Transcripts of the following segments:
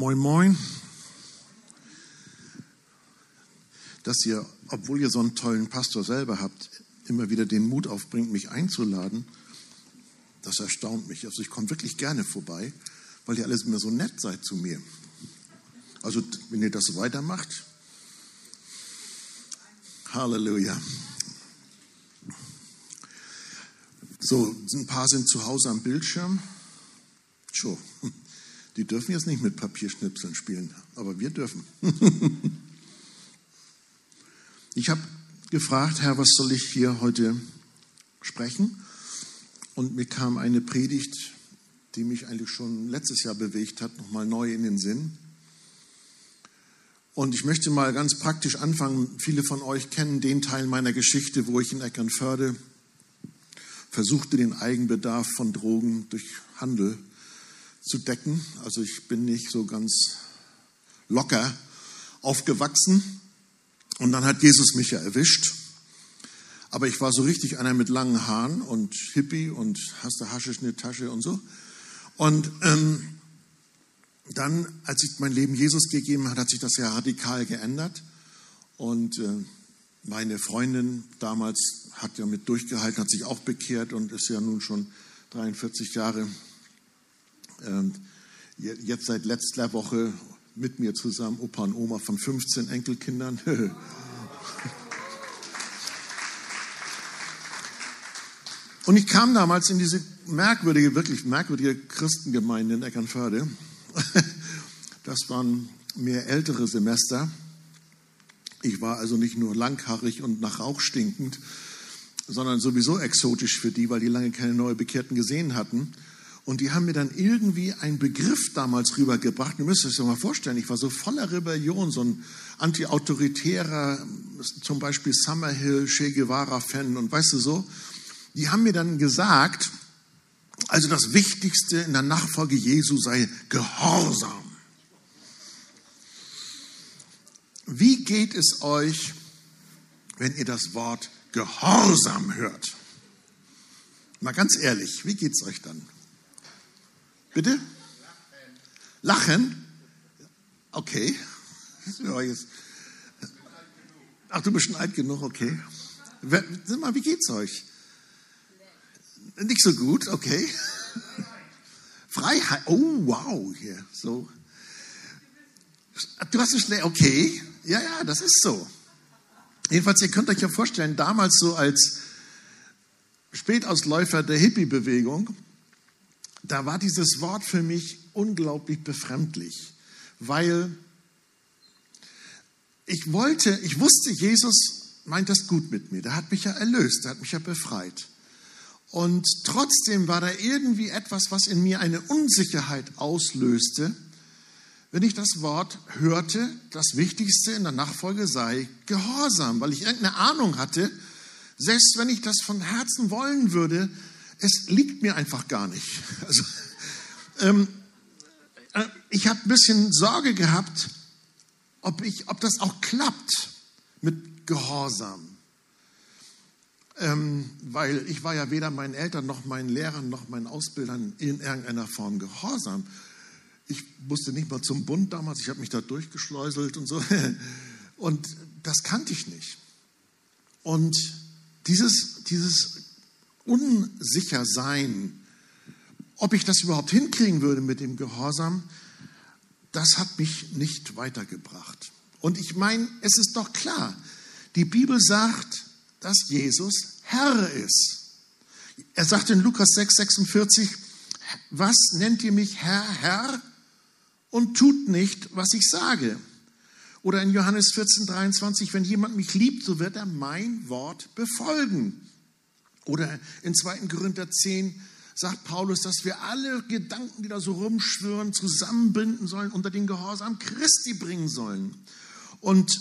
Moin, moin. Dass ihr, obwohl ihr so einen tollen Pastor selber habt, immer wieder den Mut aufbringt, mich einzuladen, das erstaunt mich. Also ich komme wirklich gerne vorbei, weil ihr alles immer so nett seid zu mir. Also wenn ihr das weitermacht, Halleluja. So, ein paar sind zu Hause am Bildschirm. Schon. Die dürfen jetzt nicht mit Papierschnipseln spielen, aber wir dürfen. ich habe gefragt, Herr, was soll ich hier heute sprechen? Und mir kam eine Predigt, die mich eigentlich schon letztes Jahr bewegt hat, nochmal neu in den Sinn. Und ich möchte mal ganz praktisch anfangen. Viele von euch kennen den Teil meiner Geschichte, wo ich in Eckernförde versuchte, den Eigenbedarf von Drogen durch Handel zu decken. Also ich bin nicht so ganz locker aufgewachsen. Und dann hat Jesus mich ja erwischt. Aber ich war so richtig einer mit langen Haaren und Hippie und hast du Haschisch in der Tasche und so. Und ähm, dann, als ich mein Leben Jesus gegeben hat, hat sich das ja radikal geändert. Und äh, meine Freundin damals hat ja mit durchgehalten, hat sich auch bekehrt und ist ja nun schon 43 Jahre ähm, jetzt seit letzter Woche mit mir zusammen, Opa und Oma von 15 Enkelkindern. und ich kam damals in diese merkwürdige, wirklich merkwürdige Christengemeinde in Eckernförde. Das waren mehr ältere Semester. Ich war also nicht nur langhaarig und nach Rauch stinkend, sondern sowieso exotisch für die, weil die lange keine neue Bekehrten gesehen hatten. Und die haben mir dann irgendwie einen Begriff damals rübergebracht. Ihr müsst euch das mal vorstellen, ich war so voller Rebellion, so ein anti-autoritärer, zum Beispiel Summerhill, Che Guevara-Fan und weißt du so. Die haben mir dann gesagt, also das Wichtigste in der Nachfolge Jesu sei Gehorsam. Wie geht es euch, wenn ihr das Wort Gehorsam hört? Mal ganz ehrlich, wie geht es euch dann? Bitte? Lachen? Okay. Ach, du bist schon alt genug, okay. Sag mal, wie geht's euch? Nicht so gut, okay. Freiheit. Oh, wow, hier, so. Du hast es schnell, okay. Ja, ja, das ist so. Jedenfalls, ihr könnt euch ja vorstellen, damals so als Spätausläufer der Hippie-Bewegung, da war dieses Wort für mich unglaublich befremdlich, weil ich wollte, ich wusste, Jesus meint das gut mit mir. Der hat mich ja erlöst, der hat mich ja befreit. Und trotzdem war da irgendwie etwas, was in mir eine Unsicherheit auslöste, wenn ich das Wort hörte, das Wichtigste in der Nachfolge sei Gehorsam, weil ich irgendeine Ahnung hatte, selbst wenn ich das von Herzen wollen würde, es liegt mir einfach gar nicht. Also, ähm, äh, ich habe ein bisschen Sorge gehabt, ob, ich, ob das auch klappt mit Gehorsam. Ähm, weil ich war ja weder meinen Eltern noch meinen Lehrern noch meinen Ausbildern in irgendeiner Form gehorsam. Ich musste nicht mal zum Bund damals, ich habe mich da durchgeschleuselt und so. Und das kannte ich nicht. Und dieses, dieses Unsichersein, ob ich das überhaupt hinkriegen würde mit dem Gehorsam, das hat mich nicht weitergebracht. Und ich meine, es ist doch klar, die Bibel sagt, dass Jesus Herr ist. Er sagt in Lukas 6, 46, was nennt ihr mich Herr, Herr? und tut nicht, was ich sage. Oder in Johannes 14, 23, wenn jemand mich liebt, so wird er mein Wort befolgen. Oder in 2. Korinther 10 sagt Paulus, dass wir alle Gedanken, die da so rumschwören, zusammenbinden sollen, unter den Gehorsam Christi bringen sollen. Und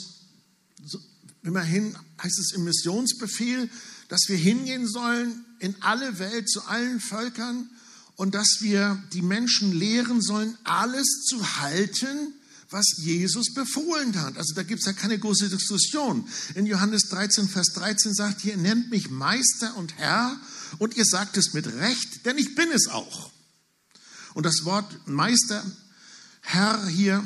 immerhin heißt es im Missionsbefehl, dass wir hingehen sollen in alle Welt, zu allen Völkern und dass wir die Menschen lehren sollen, alles zu halten, was Jesus befohlen hat. Also da gibt es ja keine große Diskussion. In Johannes 13, Vers 13 sagt, ihr nennt mich Meister und Herr und ihr sagt es mit Recht, denn ich bin es auch. Und das Wort Meister, Herr hier,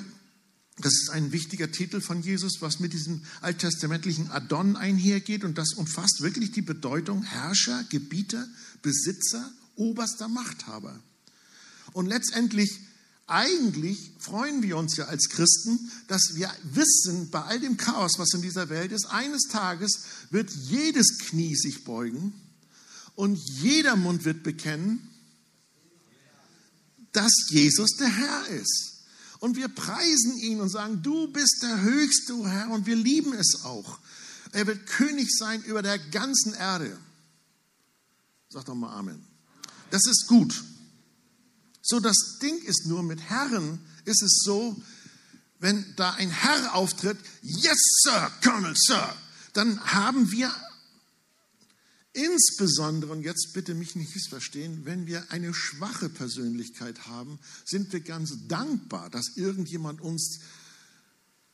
das ist ein wichtiger Titel von Jesus, was mit diesem alttestamentlichen Adon einhergeht und das umfasst wirklich die Bedeutung Herrscher, Gebieter, Besitzer, oberster Machthaber. Und letztendlich, eigentlich freuen wir uns ja als Christen, dass wir wissen, bei all dem Chaos, was in dieser Welt ist, eines Tages wird jedes Knie sich beugen und jeder Mund wird bekennen, dass Jesus der Herr ist. Und wir preisen ihn und sagen, du bist der höchste Herr und wir lieben es auch. Er wird König sein über der ganzen Erde. Sag doch mal Amen. Das ist gut. So, das Ding ist nur, mit Herren ist es so, wenn da ein Herr auftritt, yes, Sir, Colonel, Sir, dann haben wir insbesondere, und jetzt bitte mich nicht missverstehen, wenn wir eine schwache Persönlichkeit haben, sind wir ganz dankbar, dass irgendjemand uns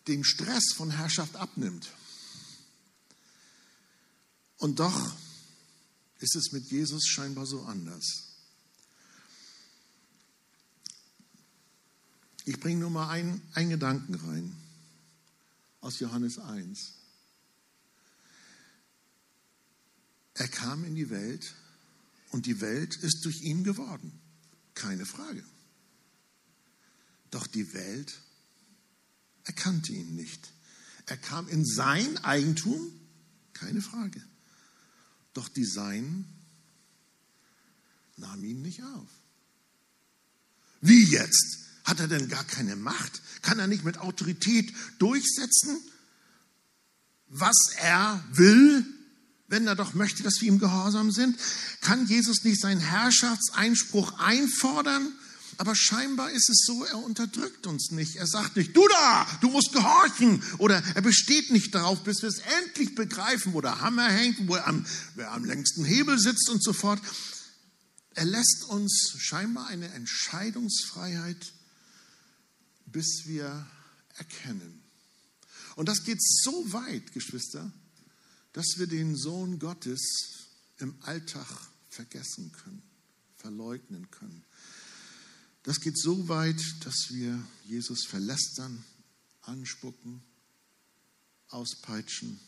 den Stress von Herrschaft abnimmt. Und doch ist es mit Jesus scheinbar so anders. Ich bringe nur mal einen, Gedanken rein aus Johannes 1. Er kam in die Welt und die Welt ist durch ihn geworden. Keine Frage. Doch die Welt erkannte ihn nicht. Er kam in sein Eigentum, keine Frage. Doch die Seinen nahmen ihn nicht auf. Wie jetzt? Hat er denn gar keine Macht? Kann er nicht mit Autorität durchsetzen, was er will, wenn er doch möchte, dass wir ihm gehorsam sind? Kann Jesus nicht seinen Herrschaftseinspruch einfordern? Aber scheinbar ist es so, er unterdrückt uns nicht. Er sagt nicht, du da, du musst gehorchen. Oder er besteht nicht darauf, bis wir es endlich begreifen, wo der Hammer hängt, wo er am, wer am längsten Hebel sitzt und so fort. Er lässt uns scheinbar eine Entscheidungsfreiheit bis wir erkennen. Und das geht so weit, Geschwister, dass wir den Sohn Gottes im Alltag vergessen können, verleugnen können. Das geht so weit, dass wir Jesus verlästern, anspucken, auspeitschen,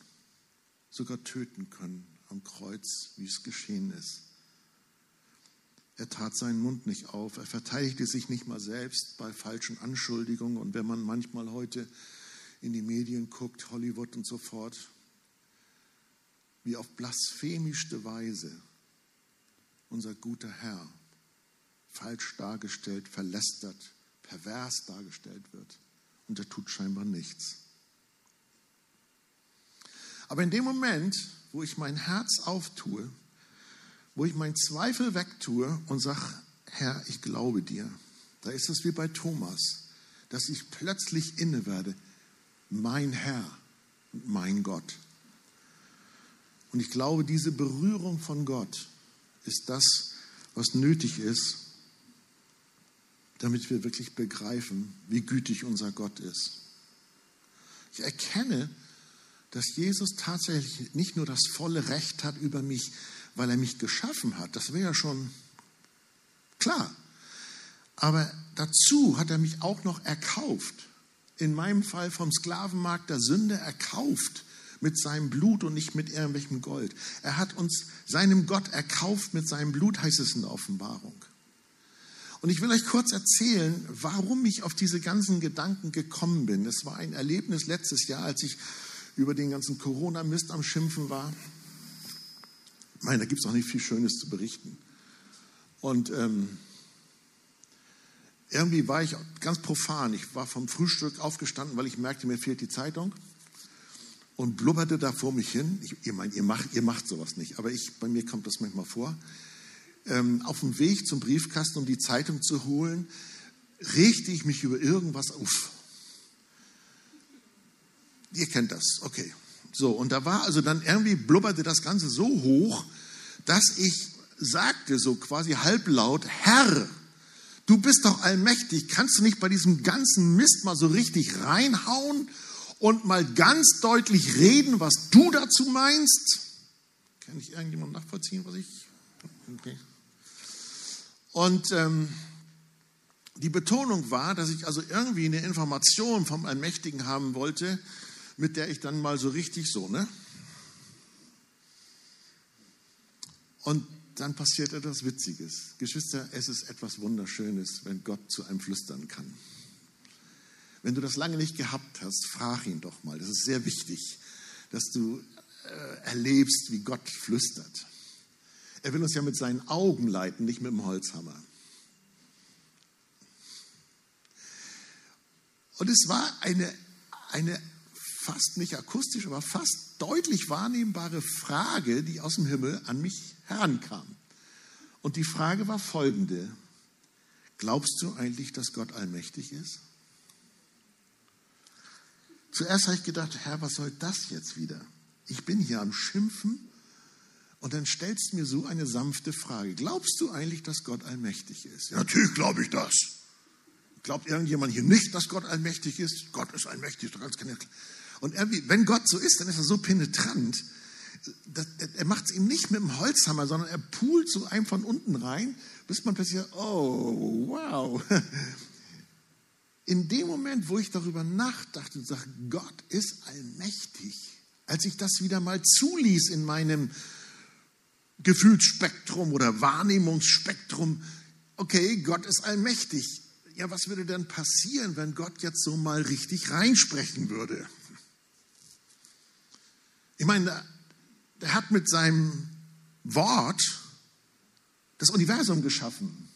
sogar töten können am Kreuz, wie es geschehen ist. Er tat seinen Mund nicht auf. Er verteidigte sich nicht mal selbst bei falschen Anschuldigungen. Und wenn man manchmal heute in die Medien guckt, Hollywood und so fort, wie auf blasphemischste Weise unser guter Herr falsch dargestellt, verlästert, pervers dargestellt wird. Und er tut scheinbar nichts. Aber in dem Moment, wo ich mein Herz auftue, wo ich meinen Zweifel wegtue und sage, Herr, ich glaube dir. Da ist es wie bei Thomas, dass ich plötzlich inne werde, mein Herr mein Gott. Und ich glaube, diese Berührung von Gott ist das, was nötig ist, damit wir wirklich begreifen, wie gütig unser Gott ist. Ich erkenne, dass Jesus tatsächlich nicht nur das volle Recht hat über mich, weil er mich geschaffen hat. Das wäre ja schon klar. Aber dazu hat er mich auch noch erkauft. In meinem Fall vom Sklavenmarkt der Sünde erkauft mit seinem Blut und nicht mit irgendwelchem Gold. Er hat uns seinem Gott erkauft mit seinem Blut, heißt es in der Offenbarung. Und ich will euch kurz erzählen, warum ich auf diese ganzen Gedanken gekommen bin. Es war ein Erlebnis letztes Jahr, als ich über den ganzen Corona-Mist am Schimpfen war. Ich meine, da gibt es auch nicht viel Schönes zu berichten. Und ähm, irgendwie war ich ganz profan. Ich war vom Frühstück aufgestanden, weil ich merkte, mir fehlt die Zeitung und blubberte da vor mich hin. Ich, ihr, meint, ihr, macht, ihr macht sowas nicht, aber ich, bei mir kommt das manchmal vor. Ähm, auf dem Weg zum Briefkasten, um die Zeitung zu holen, regte ich mich über irgendwas auf. Ihr kennt das, okay. So, und da war also dann irgendwie blubberte das Ganze so hoch, dass ich sagte so quasi halblaut, Herr, du bist doch allmächtig, kannst du nicht bei diesem ganzen Mist mal so richtig reinhauen und mal ganz deutlich reden, was du dazu meinst? Kann ich irgendjemand nachvollziehen, was ich... Okay. Und ähm, Die Betonung war, dass ich also irgendwie eine Information vom Allmächtigen haben wollte, mit der ich dann mal so richtig so, ne? Und dann passiert etwas Witziges. Geschwister, es ist etwas Wunderschönes, wenn Gott zu einem flüstern kann. Wenn du das lange nicht gehabt hast, frag ihn doch mal. Das ist sehr wichtig, dass du äh, erlebst, wie Gott flüstert. Er will uns ja mit seinen Augen leiten, nicht mit dem Holzhammer. Und es war eine, eine fast nicht akustisch, aber fast deutlich wahrnehmbare Frage, die aus dem Himmel an mich herankam. Und die Frage war folgende. Glaubst du eigentlich, dass Gott allmächtig ist? Zuerst habe ich gedacht, Herr, was soll das jetzt wieder? Ich bin hier am Schimpfen und dann stellst du mir so eine sanfte Frage. Glaubst du eigentlich, dass Gott allmächtig ist? Ja, natürlich glaube ich das. Glaubt irgendjemand hier nicht, dass Gott allmächtig ist? Gott ist allmächtig, ganz keine Und wenn Gott so ist, dann ist er so penetrant. er macht es ihm nicht mit dem Holzhammer, sondern er pult so einem von unten rein, bis man plötzlich, oh, wow. In dem Moment, wo ich darüber nachdachte und sage, Gott ist allmächtig, als ich das wieder mal zuließ in meinem Gefühlsspektrum oder Wahrnehmungsspektrum, okay, Gott ist allmächtig. Ja, was würde denn passieren, wenn Gott jetzt so mal richtig reinsprechen würde? Ich meine, er hat mit seinem Wort das Universum geschaffen.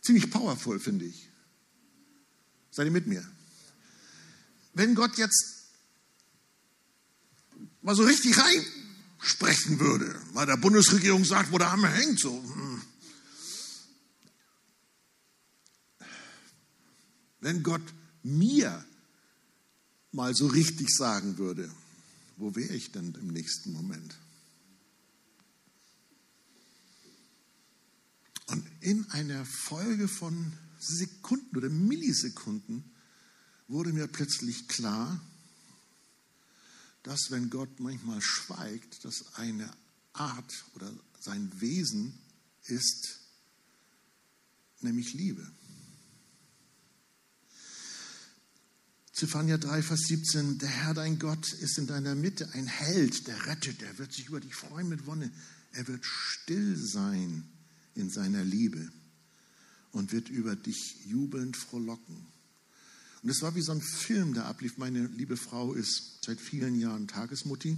Ziemlich powerful, finde ich. Seid ihr mit mir? Wenn Gott jetzt mal so richtig reinsprechen würde, mal der Bundesregierung sagt, wo der Hammer hängt, so. Hm. Wenn Gott mir mal so richtig sagen würde, wo wäre ich denn im nächsten Moment? Und in einer Folge von Sekunden oder Millisekunden wurde mir plötzlich klar, dass wenn Gott manchmal schweigt, das eine Art oder sein Wesen ist, nämlich Liebe. Zephania 3, Vers 17, der Herr dein Gott ist in deiner Mitte ein Held, der rettet, der wird sich über dich freuen mit Wonne. Er wird still sein in seiner Liebe und wird über dich jubelnd frohlocken. Und es war wie so ein Film, der ablief. Meine liebe Frau ist seit vielen Jahren Tagesmutti.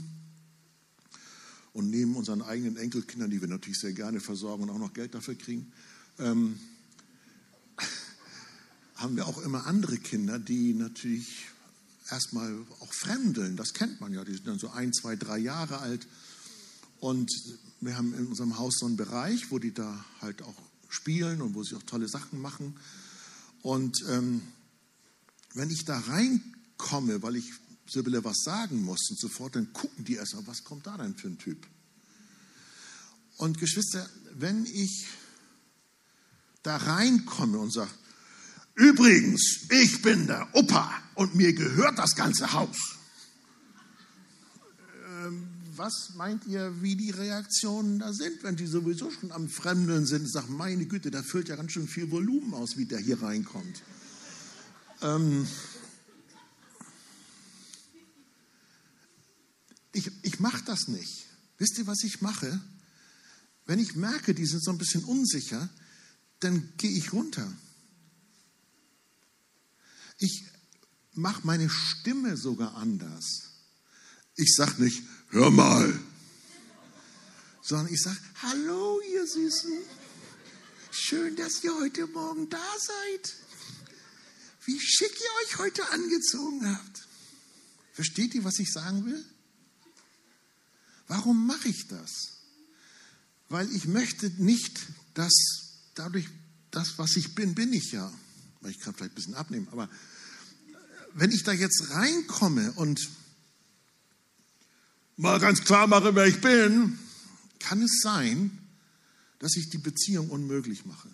Und neben unseren eigenen Enkelkindern, die wir natürlich sehr gerne versorgen und auch noch Geld dafür kriegen, ähm, haben wir auch immer andere Kinder, die natürlich erstmal auch fremdeln. Das kennt man ja. Die sind dann so ein, zwei, drei Jahre alt. Und wir haben in unserem Haus so einen Bereich, wo die da halt auch spielen und wo sie auch tolle Sachen machen. Und ähm, wenn ich da reinkomme, weil ich Sibylle was sagen muss und sofort, dann gucken die erstmal, was kommt da denn für ein Typ? Und Geschwister, wenn ich da reinkomme und sage, übrigens, ich bin der Opa und mir gehört das ganze Haus. Ähm, was meint ihr, wie die Reaktionen da sind, wenn die sowieso schon am Fremdeln sind und sagen, meine Güte, da füllt ja ganz schön viel Volumen aus, wie der hier reinkommt. Ähm, ich ich mache das nicht. Wisst ihr, was ich mache? Wenn ich merke, die sind so ein bisschen unsicher, dann gehe ich runter. Ich mache meine Stimme sogar anders. Ich sage nicht, hör mal, sondern ich sage, hallo ihr Süßen, schön, dass ihr heute Morgen da seid wie schick ihr euch heute angezogen habt. Versteht ihr, was ich sagen will? Warum mache ich das? Weil ich möchte nicht, dass dadurch das, was ich bin, bin ich ja. Ich kann vielleicht ein bisschen abnehmen, aber wenn ich da jetzt reinkomme und mal ganz klar mache, wer ich bin, kann es sein, dass ich die Beziehung unmöglich mache.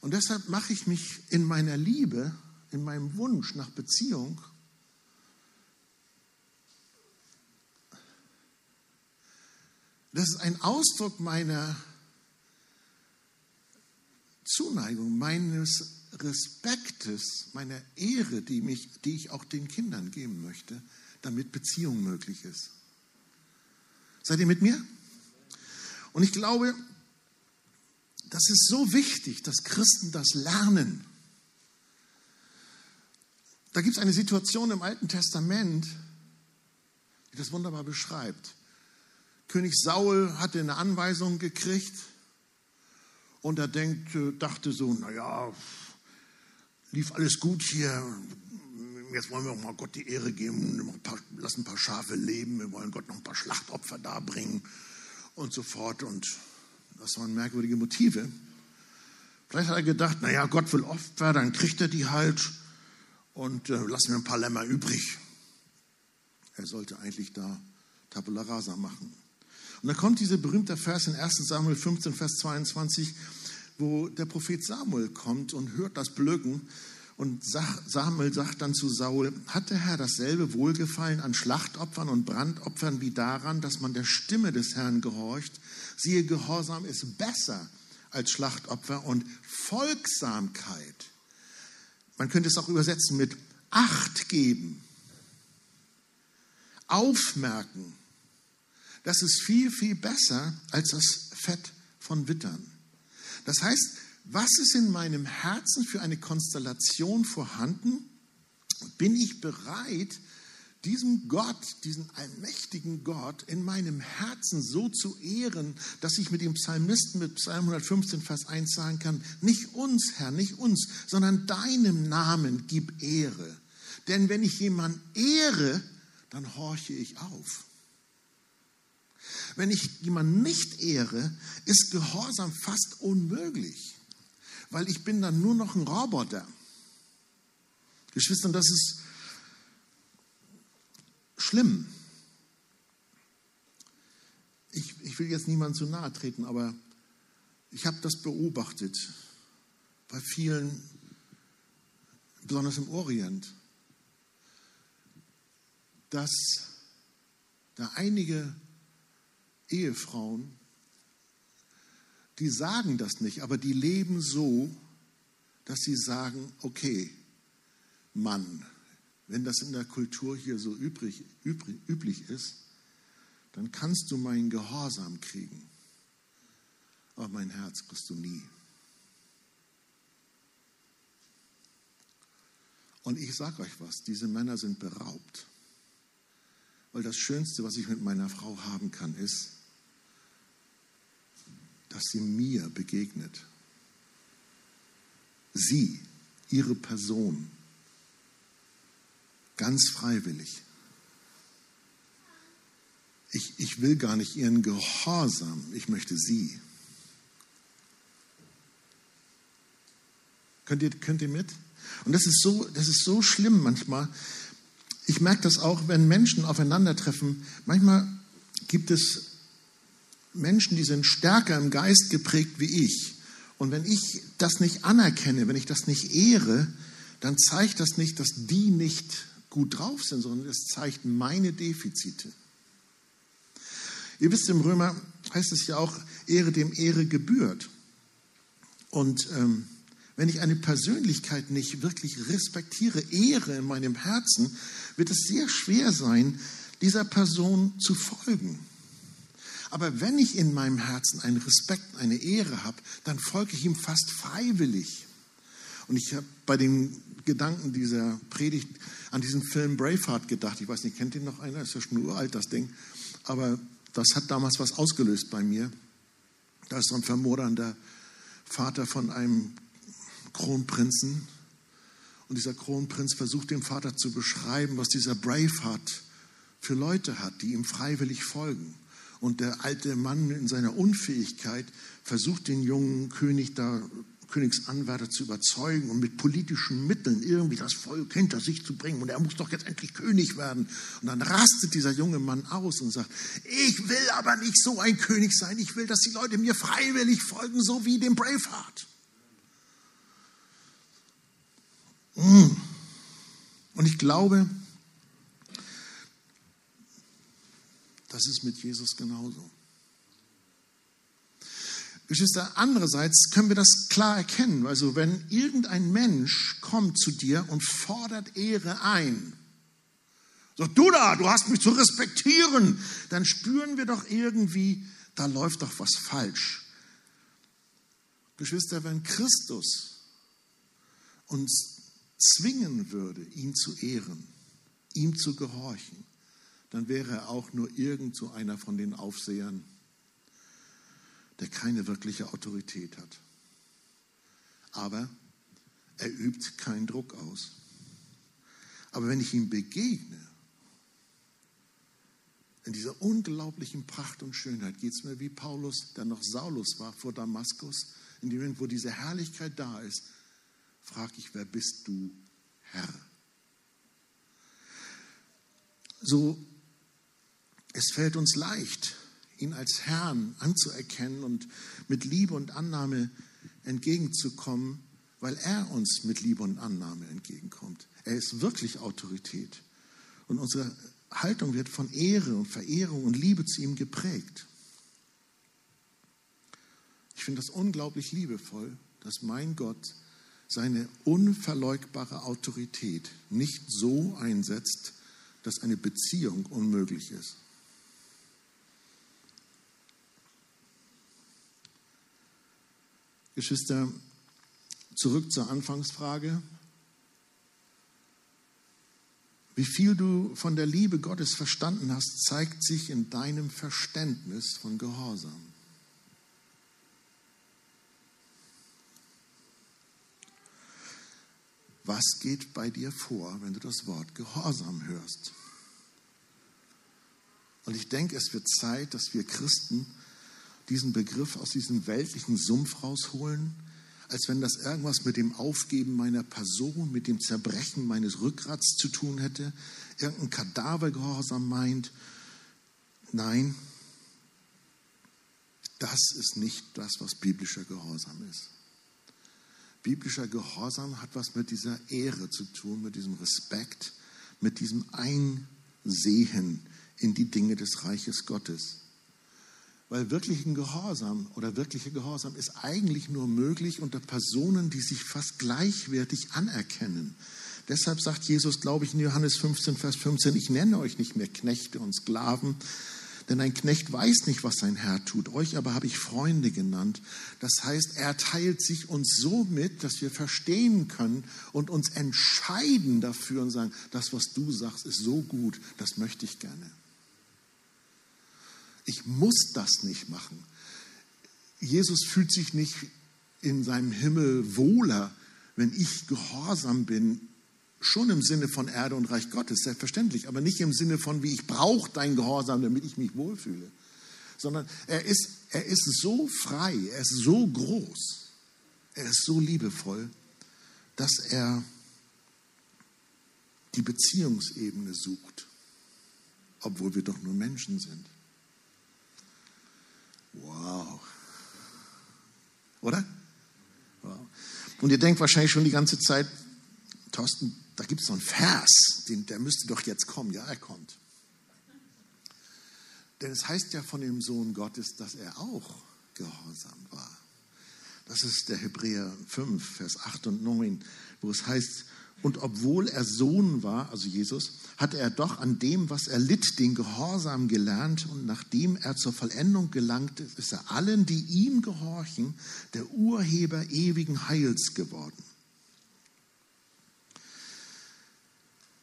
Und deshalb mache ich mich in meiner Liebe, in meinem Wunsch nach Beziehung, das ist ein Ausdruck meiner Zuneigung, meines Respektes, meiner Ehre, die, mich, die ich auch den Kindern geben möchte, damit Beziehung möglich ist. Seid ihr mit mir? Und ich glaube, das ist so wichtig, dass Christen das lernen. Da gibt es eine Situation im Alten Testament, die das wunderbar beschreibt. König Saul hatte eine Anweisung gekriegt und er denkt, dachte so, naja, lief alles gut hier. Jetzt wollen wir auch mal Gott die Ehre geben, ein lassen ein paar Schafe leben, wir wollen Gott noch ein paar Schlachtopfer darbringen und so fort. Und das waren merkwürdige Motive. Vielleicht hat er gedacht, naja, Gott will Opfer, dann kriegt er die halt und äh, lassen wir ein paar Lämmer übrig. Er sollte eigentlich da Tabula Rasa machen. Und da kommt dieser berühmte Vers in 1 Samuel 15, Vers 22, wo der Prophet Samuel kommt und hört das Blöcken. Und Samuel sagt dann zu Saul, hat der Herr dasselbe Wohlgefallen an Schlachtopfern und Brandopfern wie daran, dass man der Stimme des Herrn gehorcht? Siehe, Gehorsam ist besser als Schlachtopfer und Folgsamkeit. Man könnte es auch übersetzen mit Acht geben, aufmerken. Das ist viel, viel besser als das Fett von Wittern. Das heißt, was ist in meinem Herzen für eine Konstellation vorhanden? Bin ich bereit, diesem Gott, diesen allmächtigen Gott in meinem Herzen so zu ehren, dass ich mit dem Psalmisten mit Psalm 115, Vers 1 sagen kann, nicht uns, Herr, nicht uns, sondern deinem Namen gib Ehre. Denn wenn ich jemanden ehre, dann horche ich auf. Wenn ich jemanden nicht ehre, ist Gehorsam fast unmöglich, weil ich bin dann nur noch ein Roboter. Geschwister, das ist schlimm. Ich, ich will jetzt niemand zu nahe treten, aber ich habe das beobachtet bei vielen, besonders im Orient, dass da einige Ehefrauen, die sagen das nicht, aber die leben so, dass sie sagen, okay, Mann, wenn das in der Kultur hier so übrig, übrig, üblich ist, dann kannst du meinen Gehorsam kriegen, aber mein Herz kriegst du nie. Und ich sage euch was, diese Männer sind beraubt. Weil das Schönste, was ich mit meiner Frau haben kann, ist, dass sie mir begegnet. Sie, ihre Person, ganz freiwillig. Ich, ich will gar nicht ihren Gehorsam, ich möchte sie. Könnt ihr, könnt ihr mit? Und das ist, so, das ist so schlimm manchmal. Ich merke das auch, wenn Menschen aufeinandertreffen. Manchmal gibt es Menschen, die sind stärker im Geist geprägt wie ich. Und wenn ich das nicht anerkenne, wenn ich das nicht ehre, dann zeigt das nicht, dass die nicht gut drauf sind, sondern es zeigt meine Defizite. Ihr wisst, im Römer heißt es ja auch, Ehre dem Ehre gebührt. Und ähm, wenn ich eine Persönlichkeit nicht wirklich respektiere, ehre in meinem Herzen, wird es sehr schwer sein, dieser Person zu folgen. Aber wenn ich in meinem Herzen einen Respekt, eine Ehre habe, dann folge ich ihm fast freiwillig. Und ich habe bei dem Gedanken dieser Predigt an diesen Film Braveheart gedacht. Ich weiß nicht, kennt ihn noch einer? Ist ja schon uralt, das Ding. Aber das hat damals was ausgelöst bei mir. Da ist so ein vermodernder Vater von einem Kronprinzen. Und dieser Kronprinz versucht dem Vater zu beschreiben, was dieser Braveheart für Leute hat, die ihm freiwillig folgen. Und der alte Mann in seiner Unfähigkeit versucht den jungen König da Königsanwärter zu überzeugen und mit politischen Mitteln irgendwie das Volk hinter sich zu bringen. Und er muss doch jetzt endlich König werden. Und dann rastet dieser junge Mann aus und sagt, ich will aber nicht so ein König sein. Ich will, dass die Leute mir freiwillig folgen, so wie dem Braveheart. Mm. Und ich glaube, das ist mit Jesus genauso. Geschwister, andererseits können wir das klar erkennen. Also wenn irgendein Mensch kommt zu dir und fordert Ehre ein, sagt, du da, du hast mich zu respektieren, dann spüren wir doch irgendwie, da läuft doch was falsch. Geschwister, wenn Christus uns zwingen würde, ihn zu ehren, ihm zu gehorchen, dann wäre er auch nur irgend so einer von den Aufsehern, der keine wirkliche Autorität hat. Aber er übt keinen Druck aus. Aber wenn ich ihm begegne, in dieser unglaublichen Pracht und Schönheit, geht es mir wie Paulus, der noch Saulus war vor Damaskus, in dem Moment, wo diese Herrlichkeit da ist, frage ich, wer bist du, Herr? So, es fällt uns leicht, ihn als Herrn anzuerkennen und mit Liebe und Annahme entgegenzukommen, weil er uns mit Liebe und Annahme entgegenkommt. Er ist wirklich Autorität. Und unsere Haltung wird von Ehre und Verehrung und Liebe zu ihm geprägt. Ich finde das unglaublich liebevoll, dass mein Gott seine unverleugbare Autorität nicht so einsetzt, dass eine Beziehung unmöglich ist. Geschwister, zurück zur Anfangsfrage. Wie viel du von der Liebe Gottes verstanden hast, zeigt sich in deinem Verständnis von Gehorsam. Was geht bei dir vor, wenn du das Wort Gehorsam hörst? Und ich denke, es wird Zeit, dass wir Christen diesen Begriff aus diesem weltlichen Sumpf rausholen, als wenn das irgendwas mit dem Aufgeben meiner Person, mit dem Zerbrechen meines Rückgrats zu tun hätte, irgendein Kadavergehorsam meint. Nein, das ist nicht das, was biblischer Gehorsam ist. Biblischer Gehorsam hat was mit dieser Ehre zu tun, mit diesem Respekt, mit diesem Einsehen in die Dinge des Reiches Gottes. Weil wirklichen Gehorsam oder wirkliche Gehorsam ist eigentlich nur möglich unter Personen, die sich fast gleichwertig anerkennen. Deshalb sagt Jesus, glaube ich, in Johannes 15, Vers 15, ich nenne euch nicht mehr Knechte und Sklaven, denn ein Knecht weiß nicht, was sein Herr tut. Euch aber habe ich Freunde genannt. Das heißt, er teilt sich uns so mit, dass wir verstehen können und uns entscheiden dafür und sagen, das, was du sagst, ist so gut, das möchte ich gerne. Ich muss das nicht machen. Jesus fühlt sich nicht in seinem Himmel wohler, wenn ich gehorsam bin, schon im Sinne von Erde und Reich Gottes, selbstverständlich, aber nicht im Sinne von, wie ich brauche dein Gehorsam, damit ich mich wohlfühle, sondern er ist, er ist so frei, er ist so groß, er ist so liebevoll, dass er die Beziehungsebene sucht, obwohl wir doch nur Menschen sind. Wow. Oder? Wow. Und ihr denkt wahrscheinlich schon die ganze Zeit, Thorsten, da gibt es so einen Vers, den, der müsste doch jetzt kommen. Ja, er kommt. Denn es heißt ja von dem Sohn Gottes, dass er auch gehorsam war. Das ist der Hebräer 5, Vers 8 und 9, wo es heißt, und obwohl er Sohn war, also Jesus, hatte er doch an dem, was er litt, den Gehorsam gelernt. Und nachdem er zur Vollendung gelangte, ist er allen, die ihm gehorchen, der Urheber ewigen Heils geworden.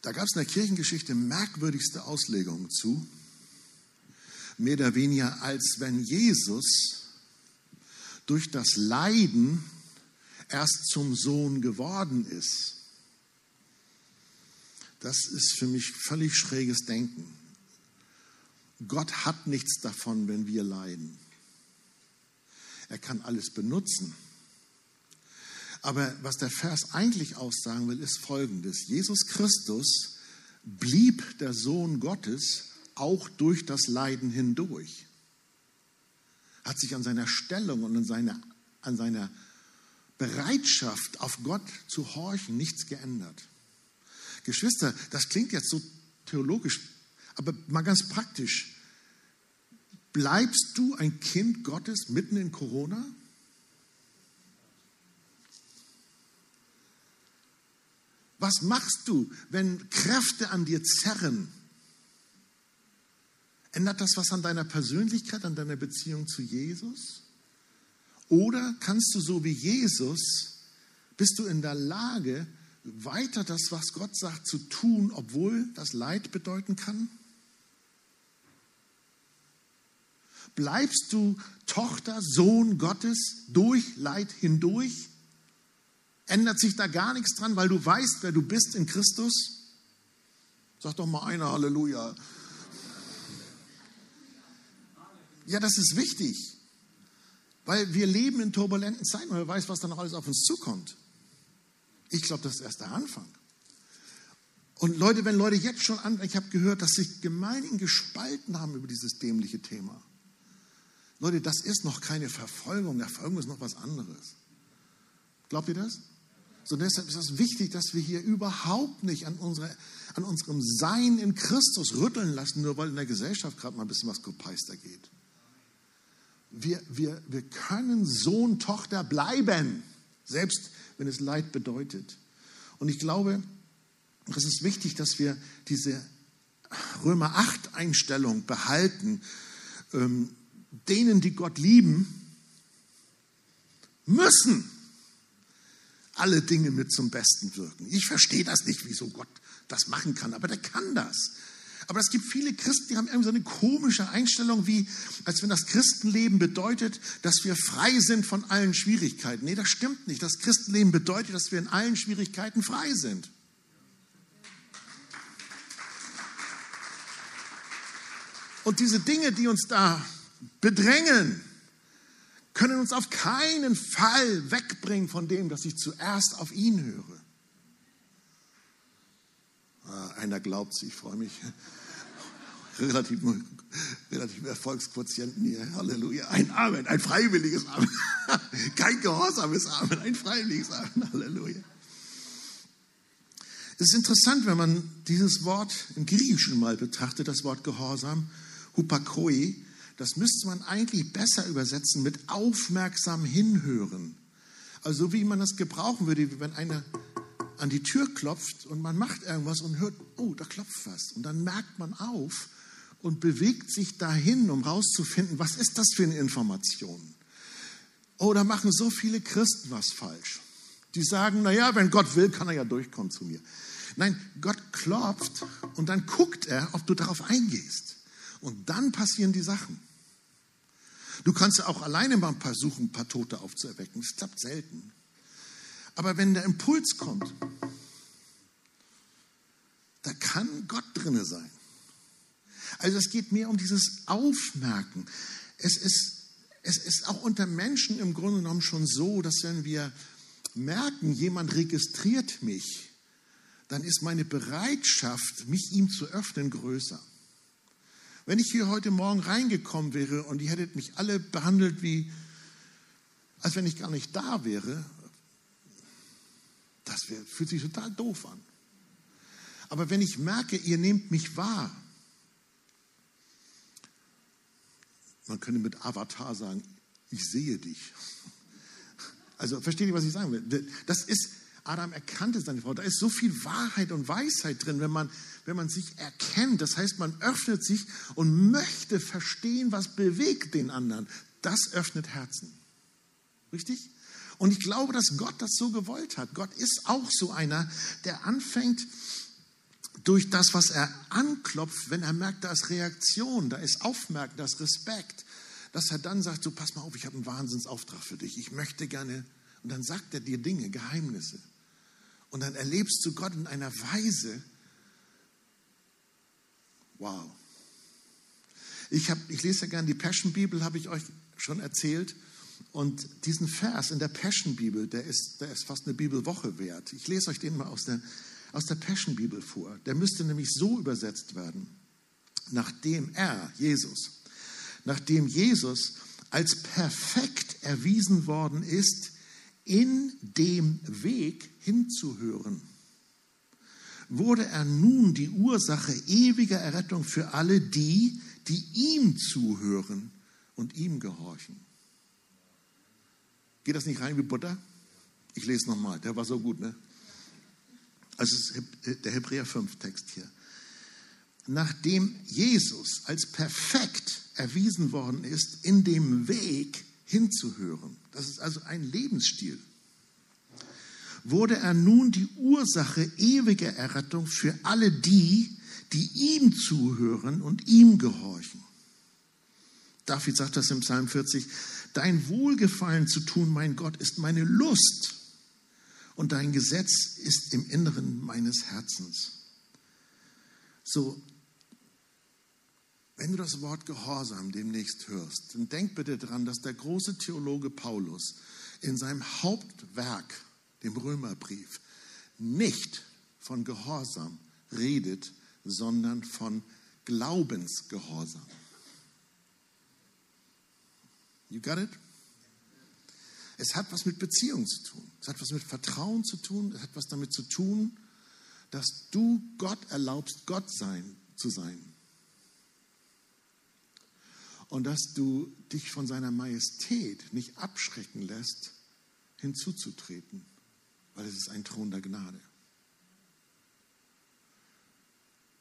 Da gab es in der Kirchengeschichte merkwürdigste Auslegungen zu. Mehr oder weniger, als wenn Jesus durch das Leiden erst zum Sohn geworden ist. Das ist für mich völlig schräges Denken. Gott hat nichts davon, wenn wir leiden. Er kann alles benutzen. Aber was der Vers eigentlich aussagen will, ist Folgendes. Jesus Christus blieb der Sohn Gottes auch durch das Leiden hindurch. Hat sich an seiner Stellung und an seiner, an seiner Bereitschaft, auf Gott zu horchen, nichts geändert. Geschwister, das klingt jetzt so theologisch, aber mal ganz praktisch. Bleibst du ein Kind Gottes mitten in Corona? Was machst du, wenn Kräfte an dir zerren? Ändert das was an deiner Persönlichkeit, an deiner Beziehung zu Jesus? Oder kannst du so wie Jesus, bist du in der Lage, weiter das, was Gott sagt, zu tun, obwohl das Leid bedeuten kann? Bleibst du Tochter, Sohn Gottes durch Leid hindurch? Ändert sich da gar nichts dran, weil du weißt, wer du bist in Christus? Sag doch mal einer Halleluja. Ja, das ist wichtig, weil wir leben in turbulenten Zeiten und wer weiß, was da noch alles auf uns zukommt. Ich glaube, das ist erst der Anfang. Und Leute, wenn Leute jetzt schon an, ich habe gehört, dass sich Gemeinden gespalten haben über dieses dämliche Thema. Leute, das ist noch keine Verfolgung. Verfolgung ist noch was anderes. Glaubt ihr das? So deshalb ist es wichtig, dass wir hier überhaupt nicht an, unsere, an unserem Sein in Christus rütteln lassen, nur weil in der Gesellschaft gerade mal ein bisschen was Kopeister geht wir, wir, wir können Sohn, Tochter bleiben, selbst wenn es Leid bedeutet. Und ich glaube, es ist wichtig, dass wir diese Römer 8 Einstellung behalten. Ähm, denen, die Gott lieben, müssen alle Dinge mit zum Besten wirken. Ich verstehe das nicht, wieso Gott das machen kann, aber der kann das. Aber es gibt viele Christen, die haben irgendwie so eine komische Einstellung, wie als wenn das Christenleben bedeutet, dass wir frei sind von allen Schwierigkeiten. Nee, das stimmt nicht. Das Christenleben bedeutet, dass wir in allen Schwierigkeiten frei sind. Und diese Dinge, die uns da bedrängen, können uns auf keinen Fall wegbringen von dem, dass ich zuerst auf ihn höre. Ah, einer glaubt es, ich freue mich. Relativ, relativ Erfolgsquotienten hier. Halleluja. Ein Amen, ein freiwilliges Amen. Kein gehorsames Amen, ein freiwilliges Amen. Halleluja. Es ist interessant, wenn man dieses Wort im Griechischen mal betrachtet, das Wort Gehorsam, Hupakoi, das müsste man eigentlich besser übersetzen mit aufmerksam hinhören. Also wie man das gebrauchen würde, wenn einer an die Tür klopft und man macht irgendwas und hört, oh, da klopft was. Und dann merkt man auf und bewegt sich dahin, um rauszufinden, was ist das für eine Information. Oh, da machen so viele Christen was falsch. Die sagen, naja, wenn Gott will, kann er ja durchkommen zu mir. Nein, Gott klopft und dann guckt er, ob du darauf eingehst. Und dann passieren die Sachen. Du kannst ja auch alleine mal versuchen, ein paar Tote aufzuerwecken. Das klappt selten. Aber wenn der Impuls kommt, da kann Gott drinne sein. Also es geht mehr um dieses Aufmerken. Es ist, es ist auch unter Menschen im Grunde genommen schon so, dass wenn wir merken, jemand registriert mich, dann ist meine Bereitschaft, mich ihm zu öffnen, größer. Wenn ich hier heute Morgen reingekommen wäre und ihr hättet mich alle behandelt wie, als wenn ich gar nicht da wäre, das fühlt sich total doof an. Aber wenn ich merke, ihr nehmt mich wahr, man könnte mit Avatar sagen, ich sehe dich. Also versteht ihr, was ich sagen will? Das ist, Adam erkannte seine Frau. Da ist so viel Wahrheit und Weisheit drin, wenn man, wenn man sich erkennt. Das heißt, man öffnet sich und möchte verstehen, was bewegt den anderen. Das öffnet Herzen. Richtig? Und ich glaube, dass Gott das so gewollt hat. Gott ist auch so einer, der anfängt durch das, was er anklopft, wenn er merkt, da ist Reaktion, da ist Aufmerken, da ist Respekt, dass er dann sagt, so pass mal auf, ich habe einen Wahnsinnsauftrag für dich, ich möchte gerne, und dann sagt er dir Dinge, Geheimnisse. Und dann erlebst du Gott in einer Weise, wow. Ich, hab, ich lese ja gerne die Passion Bibel, habe ich euch schon erzählt. Und diesen Vers in der Passion-Bibel, der ist, der ist fast eine Bibelwoche wert. Ich lese euch den mal aus der, aus der Passion-Bibel vor. Der müsste nämlich so übersetzt werden. Nachdem er, Jesus, nachdem Jesus als perfekt erwiesen worden ist, in dem Weg hinzuhören, wurde er nun die Ursache ewiger Errettung für alle die, die ihm zuhören und ihm gehorchen. Geht das nicht rein wie Butter? Ich lese nochmal, der war so gut, ne? Also der Hebräer 5 Text hier. Nachdem Jesus als perfekt erwiesen worden ist, in dem Weg hinzuhören, das ist also ein Lebensstil, wurde er nun die Ursache ewiger Errettung für alle die, die ihm zuhören und ihm gehorchen. David sagt das im Psalm 40, dein Wohlgefallen zu tun, mein Gott, ist meine Lust und dein Gesetz ist im Inneren meines Herzens. So, wenn du das Wort Gehorsam demnächst hörst, dann denk bitte daran, dass der große Theologe Paulus in seinem Hauptwerk, dem Römerbrief, nicht von Gehorsam redet, sondern von Glaubensgehorsam. You got it? Es hat was mit Beziehung zu tun. Es hat was mit Vertrauen zu tun. Es hat was damit zu tun, dass du Gott erlaubst, Gott sein, zu sein. Und dass du dich von seiner Majestät nicht abschrecken lässt, hinzuzutreten, weil es ist ein Thron der Gnade.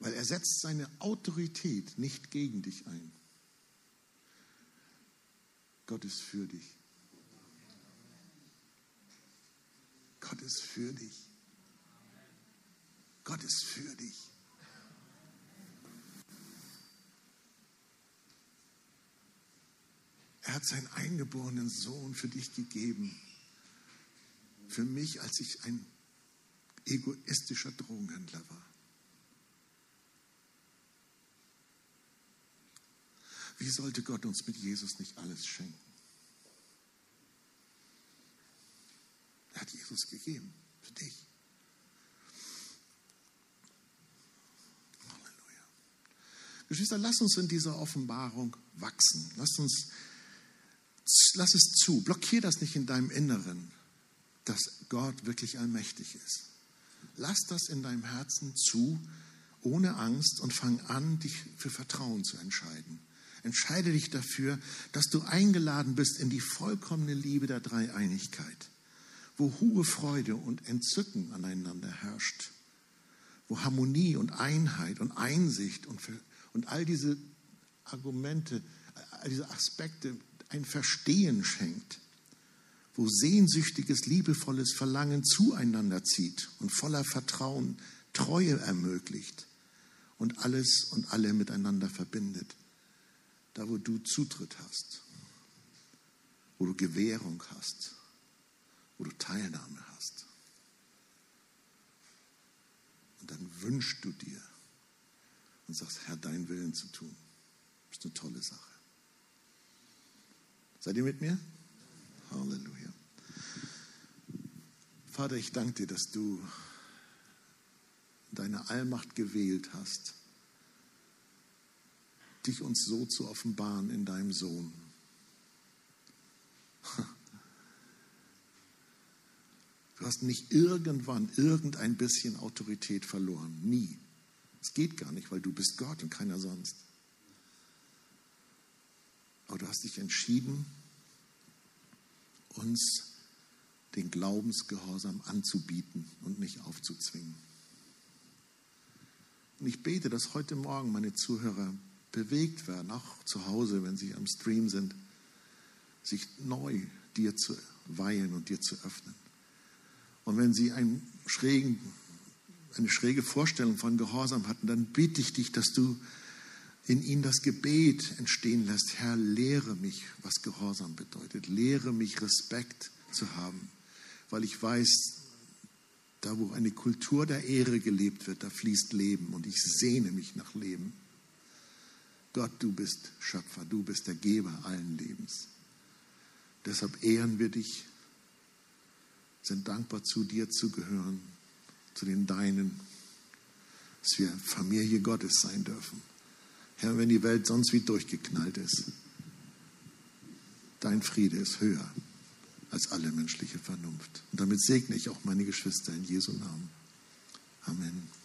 Weil er setzt seine Autorität nicht gegen dich ein. Gott ist für dich. Gott ist für dich. Gott ist für dich. Er hat seinen eingeborenen Sohn für dich gegeben. Für mich, als ich ein egoistischer Drogenhändler war. Wie sollte Gott uns mit Jesus nicht alles schenken? Er hat Jesus gegeben für dich. Halleluja. Geschwister, lass uns in dieser Offenbarung wachsen. Lass uns, lass es zu. Blockier das nicht in deinem Inneren, dass Gott wirklich allmächtig ist. Lass das in deinem Herzen zu, ohne Angst und fang an, dich für Vertrauen zu entscheiden. Entscheide dich dafür, dass du eingeladen bist in die vollkommene Liebe der Dreieinigkeit wo hohe Freude und Entzücken aneinander herrscht, wo Harmonie und Einheit und Einsicht und, und all diese Argumente, all diese Aspekte ein Verstehen schenkt, wo sehnsüchtiges, liebevolles Verlangen zueinander zieht und voller Vertrauen Treue ermöglicht und alles und alle miteinander verbindet. Da, wo du Zutritt hast, wo du Gewährung hast, wo du Teilnahme hast. Und dann wünschst du dir und sagst, Herr, deinen Willen zu tun. Ist eine tolle Sache. Seid ihr mit mir? Halleluja. Vater, ich danke dir, dass du deine Allmacht gewählt hast, dich uns so zu offenbaren in deinem Sohn. Du hast nicht irgendwann irgendein bisschen Autorität verloren. Nie. Es geht gar nicht, weil du bist Gott und keiner sonst. Aber du hast dich entschieden, uns den Glaubensgehorsam anzubieten und nicht aufzuzwingen. Und ich bete, dass heute Morgen meine Zuhörer bewegt werden, auch zu Hause, wenn sie am Stream sind, sich neu dir zu weihen und dir zu öffnen. Und wenn sie einen schrägen, eine schräge Vorstellung von Gehorsam hatten, dann bitte ich dich, dass du in ihnen das Gebet entstehen lässt. Herr, lehre mich, was Gehorsam bedeutet. Lehre mich, Respekt zu haben, weil ich weiß, da wo eine Kultur der Ehre gelebt wird, da fließt Leben und ich sehne mich nach Leben. Gott, du bist Schöpfer, du bist der Geber allen Lebens. Deshalb ehren wir dich sind dankbar, zu dir zu gehören, zu den Deinen, dass wir Familie Gottes sein dürfen. Herr, wenn die Welt sonst wie durchgeknallt ist, dein Friede ist höher als alle menschliche Vernunft. Und damit segne ich auch meine Geschwister in Jesu Namen. Amen.